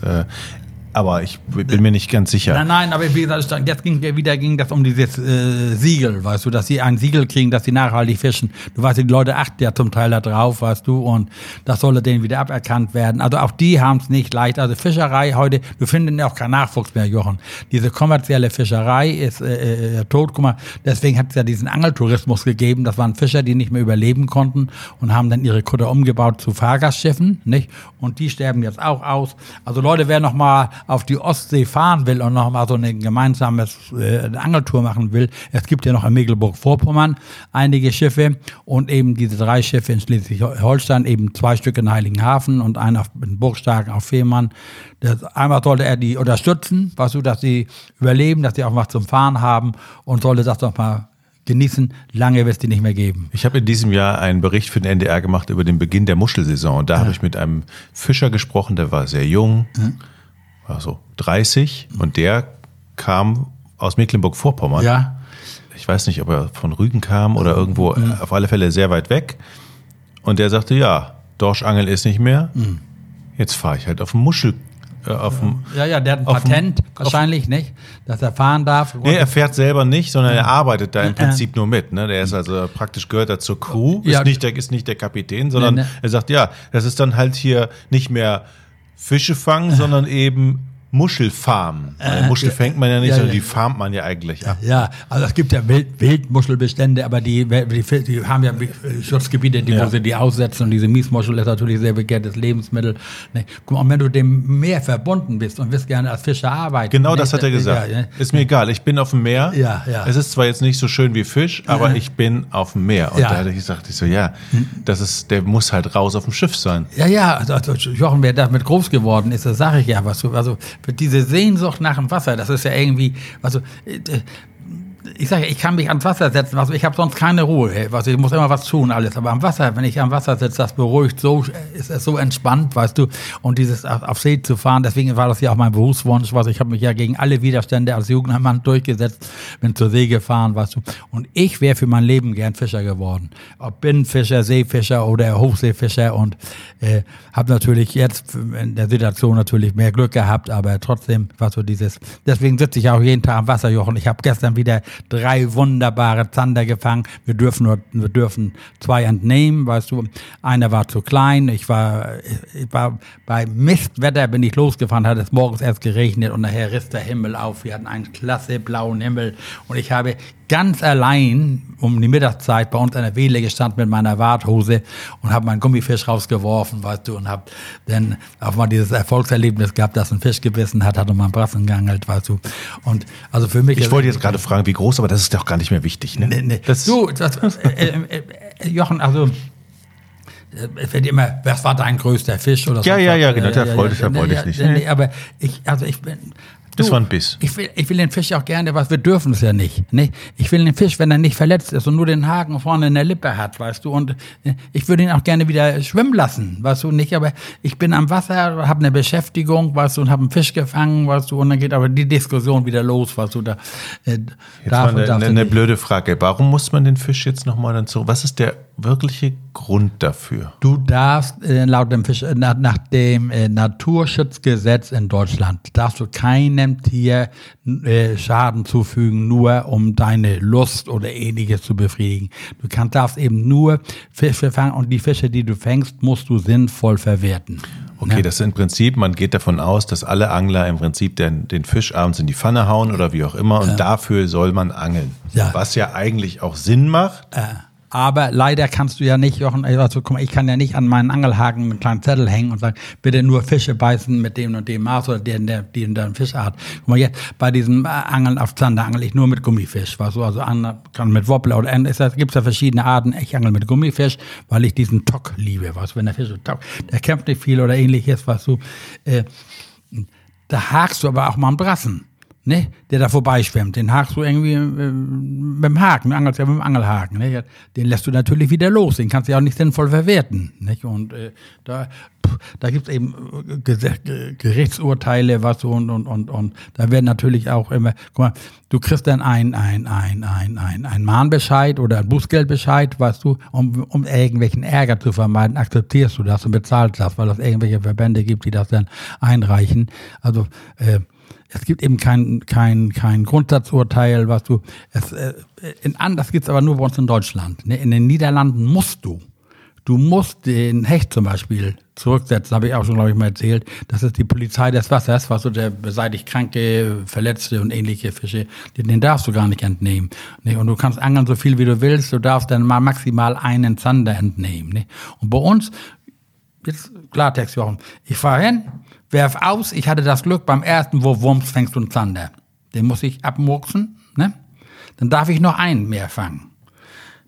Äh, aber ich bin mir nicht ganz sicher. Nein, nein, aber wie gesagt, jetzt ging wieder ging das um dieses äh, Siegel, weißt du, dass sie ein Siegel kriegen, dass sie nachhaltig fischen. Du weißt, die Leute achten ja zum Teil da drauf, weißt du, und das solle denen wieder aberkannt werden. Also auch die haben es nicht leicht. Also Fischerei heute, du findest ja auch keinen Nachwuchs mehr, Jochen. Diese kommerzielle Fischerei ist äh, äh, tot. Guck mal, deswegen hat es ja diesen Angeltourismus gegeben. Das waren Fischer, die nicht mehr überleben konnten und haben dann ihre Kutter umgebaut zu Fahrgastschiffen, nicht? Und die sterben jetzt auch aus. Also Leute, wer noch mal auf die Ostsee fahren will und noch mal so eine gemeinsames äh, Angeltour machen will, es gibt ja noch in Mecklenburg-Vorpommern einige Schiffe und eben diese drei Schiffe in Schleswig-Holstein, eben zwei Stück in Heiligenhafen und einer auf, in Burgstarken auf Fehmarn. Das, einmal sollte er die unterstützen, weißt du, dass sie überleben, dass sie auch was zum Fahren haben und sollte das doch mal genießen. Lange wird es die nicht mehr geben. Ich habe in diesem Jahr einen Bericht für den NDR gemacht über den Beginn der Muschelsaison. Und da habe ich mit einem Fischer gesprochen, der war sehr jung, war so 30. Und der kam aus Mecklenburg-Vorpommern. Ja, Ich weiß nicht, ob er von Rügen kam oder irgendwo, auf alle Fälle sehr weit weg. Und der sagte, ja, Dorschangeln ist nicht mehr. Jetzt fahre ich halt auf den Muschel, äh, auf dem. Ja, ja, der hat ein auf dem- Patent wahrscheinlich, nicht? Dass er fahren darf. Nee, er fährt selber nicht, sondern er arbeitet da im Prinzip nur mit. Ne? Der ist also praktisch gehört er zur Crew, Ja. ist, nicht der, ist nicht der Kapitän, sondern Nee, nee. er sagt, ja, das ist dann halt hier nicht mehr Fische fangen, sondern eben Muschelfarmen. Weil Muschel fängt man ja nicht, ja, sondern ja. die farmt man ja eigentlich ab. Ja, also es gibt ja Wild, Wildmuschelbestände, aber die, die, die haben ja Schutzgebiete, die, Ja. wo sie die aussetzen. Und diese Miesmuschel ist natürlich sehr begehrtes Lebensmittel. Ne? Guck mal, und wenn du dem Meer verbunden bist und willst gerne als Fischer arbeiten. Genau ne? das hat er gesagt. Ja? Ist mir egal, ich bin auf dem Meer. Ja, ja. Es ist zwar jetzt nicht so schön wie Fisch, aber ich bin auf dem Meer. Und da hatte ich gesagt, ich so, ja, das ist, der muss halt raus auf dem Schiff sein. Ja, ja, also, also Jochen, wer damit groß geworden ist, das sage ich ja. Was, also diese Sehnsucht nach dem Wasser, das ist ja irgendwie, also äh, ich sage, ich kann mich ans Wasser setzen, also ich habe sonst keine Ruhe. Also ich muss immer was tun, alles. Aber am Wasser, wenn ich am Wasser sitze, das beruhigt so, ist es so entspannt, weißt du. Und dieses auf, See zu fahren, deswegen war das ja auch mein Berufswunsch, was ich habe mich ja gegen alle Widerstände als Jugendmann durchgesetzt, bin zur See gefahren, weißt du. Und ich wäre für mein Leben gern Fischer geworden. Ob Binnenfischer, Seefischer oder Hochseefischer und äh, habe natürlich jetzt in der Situation natürlich mehr Glück gehabt, aber trotzdem war so dieses. Deswegen sitze ich auch jeden Tag am Wasser, Jochen. Ich habe gestern wieder drei wunderbare Zander gefangen. Wir dürfen nur, wir dürfen zwei entnehmen, weißt du. Einer war zu klein. Ich war, ich war bei Mistwetter bin ich losgefahren, hat es morgens erst geregnet und nachher riss der Himmel auf. Wir hatten einen klasse blauen Himmel und ich habe ganz allein um die Mittagszeit bei uns an der Wehle gestanden mit meiner Warthose und habe meinen Gummifisch rausgeworfen, weißt du, und habe dann auch mal dieses Erfolgserlebnis gehabt, dass ein Fisch gebissen hat, hat um einen Brassen geangelt, weißt du. Und also für mich Ich wollte jetzt gerade fragen, wie groß, aber das ist doch gar nicht mehr wichtig. Ne? Nee, nee. Das, du, das, äh, äh, äh, Jochen, also äh, es wird immer, was war dein größter Fisch oder so? Ja, ja, ja, genau, da wollte ich- da wollte ich nicht. Nee, aber ich, also ich bin. Das war ein Biss. Ich will, ich will den Fisch auch gerne, was wir dürfen es ja nicht. Ne? Ich will den Fisch, wenn er nicht verletzt ist und nur den Haken vorne in der Lippe hat, weißt du. Und äh, ich würde ihn auch gerne wieder schwimmen lassen, weißt du nicht. Aber ich bin am Wasser, habe eine Beschäftigung, weißt du, und habe einen Fisch gefangen, weißt du. Und dann geht aber die Diskussion wieder los, weißt du. Da, äh, Jetzt darf mal eine, eine, eine nicht. blöde Frage. Warum muss man den Fisch jetzt nochmal dann zurück? Was ist der wirkliche Grund dafür? Du darfst äh, laut dem Fisch, äh, nach, nach dem äh, Naturschutzgesetz in Deutschland darfst du keinem Tier äh, Schaden zufügen, nur um deine Lust oder ähnliches zu befriedigen. Du kannst, darfst eben nur Fische fangen und die Fische, die du fängst, musst du sinnvoll verwerten. Okay, Ne? das ist im Prinzip, man geht davon aus, dass alle Angler im Prinzip den, den Fisch abends in die Pfanne hauen oder wie auch immer und dafür soll man angeln. Ja. Was ja eigentlich auch Sinn macht. Äh, aber leider kannst du ja nicht, Jochen, also guck mal, ich kann ja nicht an meinen Angelhaken einen kleinen Zettel hängen und sagen, bitte nur Fische beißen mit dem und dem Maß oder der, der, die und der Fischart. Guck mal, jetzt bei diesem äh, Angeln auf Zander angel ich nur mit Gummifisch, was so, also an, kann mit Wobbler oder es gibt ja verschiedene Arten. Ich angel mit Gummifisch, weil ich diesen Tock liebe, was, wenn der Fisch so Tock, der kämpft nicht viel oder ähnliches, was du, äh, da hakst du aber auch mal einen Brassen, ne? der da vorbeischwimmt. Den hakst du irgendwie äh, mit dem Haken, du angelst ja mit dem Angelhaken. Ne? Den lässt du natürlich wieder los, den kannst du ja auch nicht sinnvoll verwerten. Nicht? Und äh, da, pff, da gibt es eben äh, Ge- Ge- Gerichtsurteile, was so und, und, und, und da werden natürlich auch immer, guck mal, du kriegst dann ein, ein, ein, ein, ein, ein Mahnbescheid oder ein Bußgeldbescheid, weißt du, um, um irgendwelchen Ärger zu vermeiden, akzeptierst du das und bezahlst das, weil es irgendwelche Verbände gibt, die das dann einreichen. Also äh, es gibt eben kein, kein, kein Grundsatzurteil, was du. Es, äh, in anders gibt's aber nur bei uns in Deutschland. Ne? In den Niederlanden musst du. Du musst den Hecht zum Beispiel zurücksetzen, habe ich auch schon, glaube ich, mal erzählt. Das ist die Polizei des Wassers, was so der beseitigt kranke, verletzte und ähnliche Fische, den, den darfst du gar nicht entnehmen. Ne? Und du kannst angeln so viel wie du willst, du darfst dann mal maximal einen Zander entnehmen. Ne? Und bei uns, jetzt Klartext, Jochen, ich fahre hin, werf aus, ich hatte das Glück, beim ersten Wurf Wurms fängst du einen Zander. Den muss ich abmurksen, ne? Dann darf ich noch einen mehr fangen.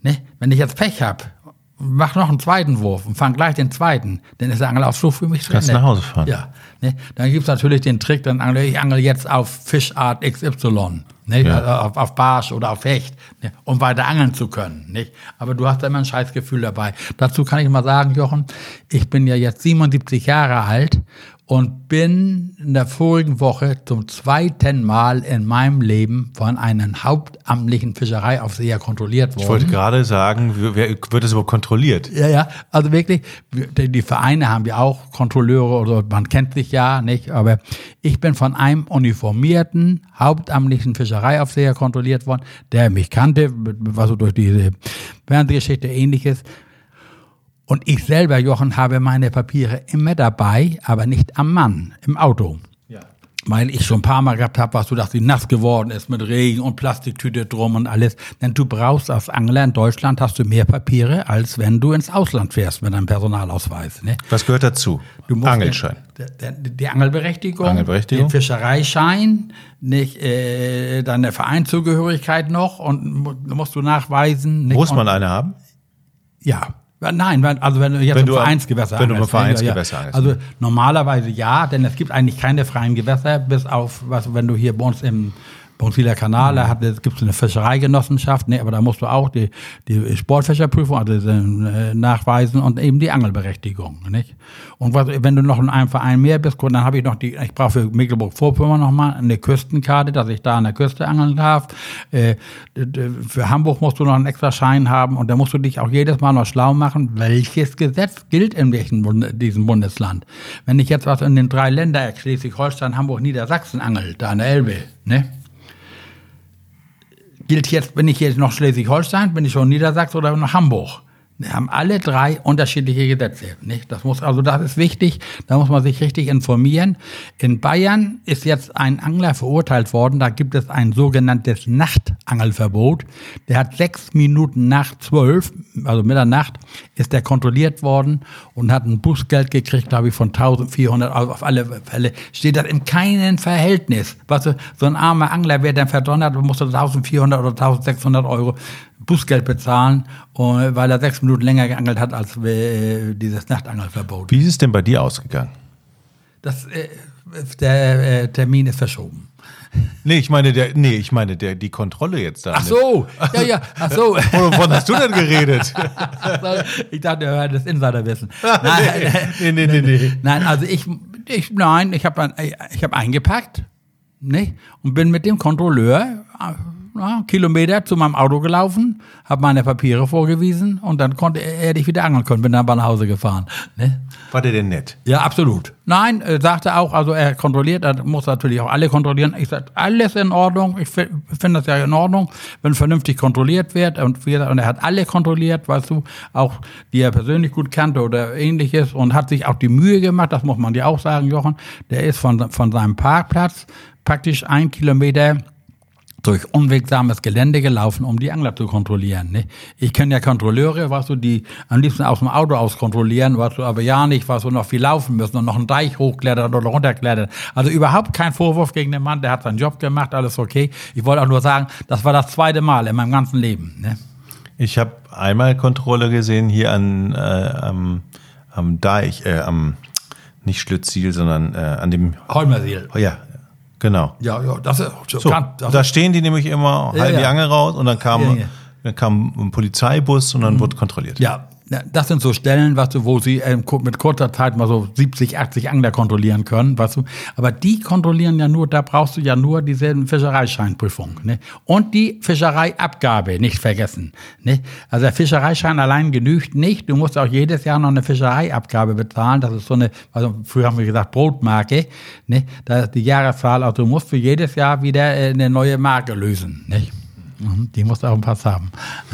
Ne? Wenn ich jetzt Pech hab, mach noch einen zweiten Wurf und fang gleich den zweiten, dann ist der Angelausflug für mich Kannst drin. nach Hause fahren. Ja. Ne? Dann gibt's natürlich den Trick, dann angel ich angel jetzt auf Fischart XY. Ne? Ja. Also Auf, auf Barsch oder auf Hecht, ne? um weiter angeln zu können. Nicht? Aber du hast da immer ein Scheißgefühl dabei. Dazu kann ich mal sagen, Jochen, ich bin ja jetzt 77 Jahre alt und bin in der vorigen Woche zum zweiten Mal in meinem Leben von einem hauptamtlichen Fischereiaufseher kontrolliert worden. Ich wollte gerade sagen, wer wird das überhaupt kontrolliert? Ja, ja, also wirklich, die, Vereine haben ja auch Kontrolleure oder man kennt sich ja nicht, aber ich bin von einem uniformierten hauptamtlichen Fischereiaufseher kontrolliert worden, der mich kannte, was so durch diese Fernsehgeschichte ähnliches. Und ich selber, Jochen, habe meine Papiere immer dabei, aber nicht am Mann, im Auto. Ja. Weil ich schon ein paar Mal gehabt habe, was du sie nass geworden ist mit Regen und Plastiktüte drum und alles. Denn du brauchst als Angler in Deutschland hast du mehr Papiere, als wenn du ins Ausland fährst mit einem Personalausweis. Ne? Was gehört dazu? Angelschein. Die, die, Angelberechtigung, Angelberechtigung, den Fischereischein, nicht äh, deine Vereinszugehörigkeit noch und musst du nachweisen. Nicht? Muss man eine haben? Ja. Nein, also wenn du jetzt wenn du, Vereinsgewässer Wenn du im Vereinsgewässer ja, Also normalerweise ja, denn es gibt eigentlich keine freien Gewässer, bis auf, was, wenn du hier bei uns im Bronzwiler Kanal, da gibt es eine Fischereigenossenschaft, ne, aber da musst du auch die, die Sportfischerprüfung also äh, nachweisen und eben die Angelberechtigung. Nicht? Und was, wenn du noch in einem Verein mehr bist, dann habe ich noch die, ich brauche für Mecklenburg-Vorpommern nochmal eine Küstenkarte, dass ich da an der Küste angeln darf. Äh, für Hamburg musst du noch einen extra Schein haben und da musst du dich auch jedes Mal noch schlau machen, welches Gesetz gilt in welchem Bund diesem Bundesland. Wenn ich jetzt was in den drei Ländern, Schleswig-Holstein, Hamburg, Niedersachsen angel, da an der Elbe, ne? Gilt jetzt, bin ich jetzt noch Schleswig-Holstein, bin ich schon Niedersachsen oder noch Hamburg. Wir haben alle drei unterschiedliche Gesetze. Nicht? Das muss, also das ist wichtig, da muss man sich richtig informieren. In Bayern ist jetzt ein Angler verurteilt worden, da gibt es ein sogenanntes Nachtangelverbot. Der hat sechs Minuten nach zwölf, also Mitternacht, ist der kontrolliert worden und hat ein Bußgeld gekriegt, glaube ich, von 1400 Euro. Auf alle Fälle steht das in keinem Verhältnis. Was, so ein armer Angler, wer dann verdonnert, muss 1400 oder 1600 Euro Bußgeld bezahlen, weil er sechs Minuten länger geangelt hat als äh, dieses Nachtangelverbot. Wie ist es denn bei dir ausgegangen? Das, äh, der äh, Termin ist verschoben. Nee, ich meine, der, nee, ich meine, der, die Kontrolle jetzt da. Ach so, ja, ja, ach so. Wovon hast du denn geredet? ich dachte, wir hören das Insiderwissen. Nein, nee, nee, nee, nee. Nein, also ich, ich nein, ich habe ich hab eingepackt, ne, und bin mit dem Kontrolleur ja, Kilometer zu meinem Auto gelaufen, habe meine Papiere vorgewiesen und dann konnte er, dich wieder angeln können, bin dann nach Hause gefahren. Ne? War der denn nett? Ja, absolut. Nein, äh, sagte auch, also er kontrolliert, er muss natürlich auch alle kontrollieren. Ich sage, alles in Ordnung. Ich finde das ja in Ordnung, wenn vernünftig kontrolliert wird. Und, und er hat alle kontrolliert, weißt du, auch die er persönlich gut kannte oder ähnliches und hat sich auch die Mühe gemacht, das muss man dir auch sagen, Jochen. Der ist von, von seinem Parkplatz praktisch ein Kilometer durch unwegsames Gelände gelaufen, um die Angler zu kontrollieren. Ne? Ich kenne ja Kontrolleure, was du, die am liebsten aus dem Auto aus kontrollieren, was du aber ja nicht, was du noch viel laufen müssen und noch einen Deich hochklettern oder runterklettern. Also überhaupt kein Vorwurf gegen den Mann, der hat seinen Job gemacht, alles okay. Ich wollte auch nur sagen, das war das zweite Mal in meinem ganzen Leben. Ne? Ich habe einmal Kontrolle gesehen hier an äh, am, am Deich, äh, am nicht Schlütziel, sondern äh, an dem Holmersiel. Ja, Genau. Ja, ja, das ist so, kann, das da stehen die nämlich immer, halten ja, die Angel raus und dann kam, ja, dann kam ein Polizeibus und dann mhm. wurde kontrolliert. Ja, das sind so Stellen, weißt du, wo sie äh, mit kurzer Zeit mal so 70, 80 Angler kontrollieren können, weißt du. Aber die kontrollieren ja nur, da brauchst du ja nur diese Fischereischeinprüfung. Ne? Und die Fischereiabgabe, nicht vergessen. Ne? Also der Fischereischein allein genügt nicht. Du musst auch jedes Jahr noch eine Fischereiabgabe bezahlen. Das ist so eine, also früher haben wir gesagt, Brotmarke. Ne? Da ist die Jahreszahl, also du musst für jedes Jahr wieder äh, eine neue Marke lösen. Ne? Die musst du auch ein Pass haben.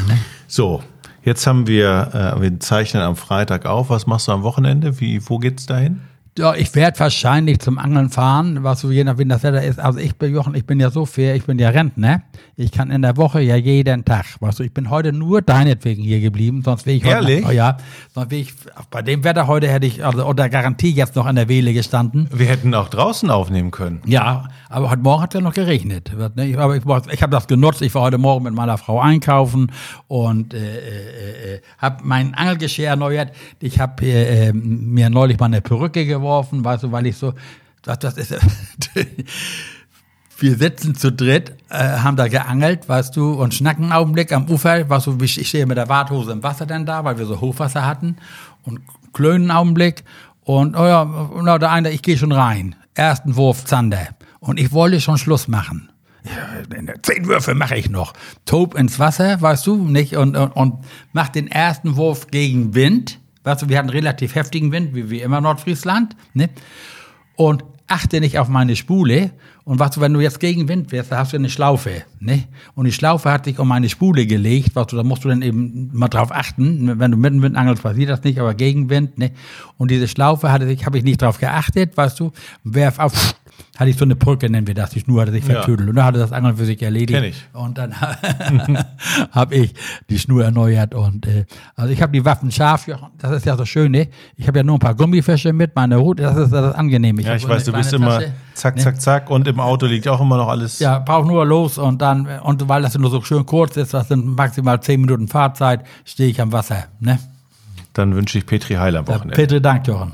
Ne? So, Jetzt haben wir, äh, wir zeichnen am Freitag auf. Was machst du am Wochenende? Wie, wo geht's dahin? Ja, ich werde wahrscheinlich zum Angeln fahren, was so je nachdem das Wetter ist. Also ich bin Jochen, ich bin ja so fair, ich bin ja Rentner. Ich kann in der Woche ja jeden Tag. Weißt du, ich bin heute nur deinetwegen hier geblieben, sonst wäre ich heute. Ehrlich? Oh ja, sonst wäre ich, bei dem Wetter heute hätte ich also unter Garantie jetzt noch an der Wehle gestanden. Wir hätten auch draußen aufnehmen können. Ja, aber heute Morgen hat es ja noch geregnet. Ne? Aber ich, ich habe das genutzt. Ich war heute Morgen mit meiner Frau einkaufen und äh, äh, äh, habe mein Angelgeschirr erneuert. Ich habe äh, mir neulich mal eine Perücke geworfen, weißt du, weil ich so, das, das ist, wir sitzen zu dritt, äh, haben da geangelt, weißt du, und schnacken einen Augenblick am Ufer, weißt du, ich stehe mit der Warthose im Wasser dann da, weil wir so Hochwasser hatten und klönen einen Augenblick Und oh ja, na, der eine, ich gehe schon rein. Ersten Wurf Zander. Und ich wollte schon Schluss machen. Ja, zehn Würfe mache ich noch. Tob ins Wasser, weißt du, nicht? Und, und, und mach den ersten Wurf gegen Wind. Weißt du, wir hatten relativ heftigen Wind, wie, wie immer Nordfriesland. Ne? Und achte nicht auf meine Spule. Und was, wenn du jetzt gegen Wind wärst, da hast du eine Schlaufe. Ne? Und die Schlaufe hat sich um meine Spule gelegt. Was du, da musst du dann eben mal drauf achten. Wenn du mit dem Wind angelst, passiert das nicht, aber gegen Wind. Ne? Und diese Schlaufe hatte sich, habe ich nicht drauf geachtet, weißt du. Werf auf, hatte ich so eine Brücke, nennen wir das. Die Schnur hatte sich Ja. vertüdelt. Und dann hatte das Angeln für sich erledigt. Kenn ich. Und dann habe ich die Schnur erneuert. Und äh, also ich habe die Waffen scharf. Das ist ja so schön, ne? Ich habe ja nur ein paar Gummifische mit, meine Route. Das ist das Angenehme. Ja, hab ich weiß, du bist kleine immer Tasche. zack, Ne? zack, zack und im Auto liegt auch immer noch alles. Ja, brauch nur los und dann, und weil das nur so schön kurz ist, das sind maximal zehn Minuten Fahrzeit, stehe ich am Wasser. Ne? Dann wünsche ich Petri Heil am Ja, Wochenende. Bitte Dank, Jochen.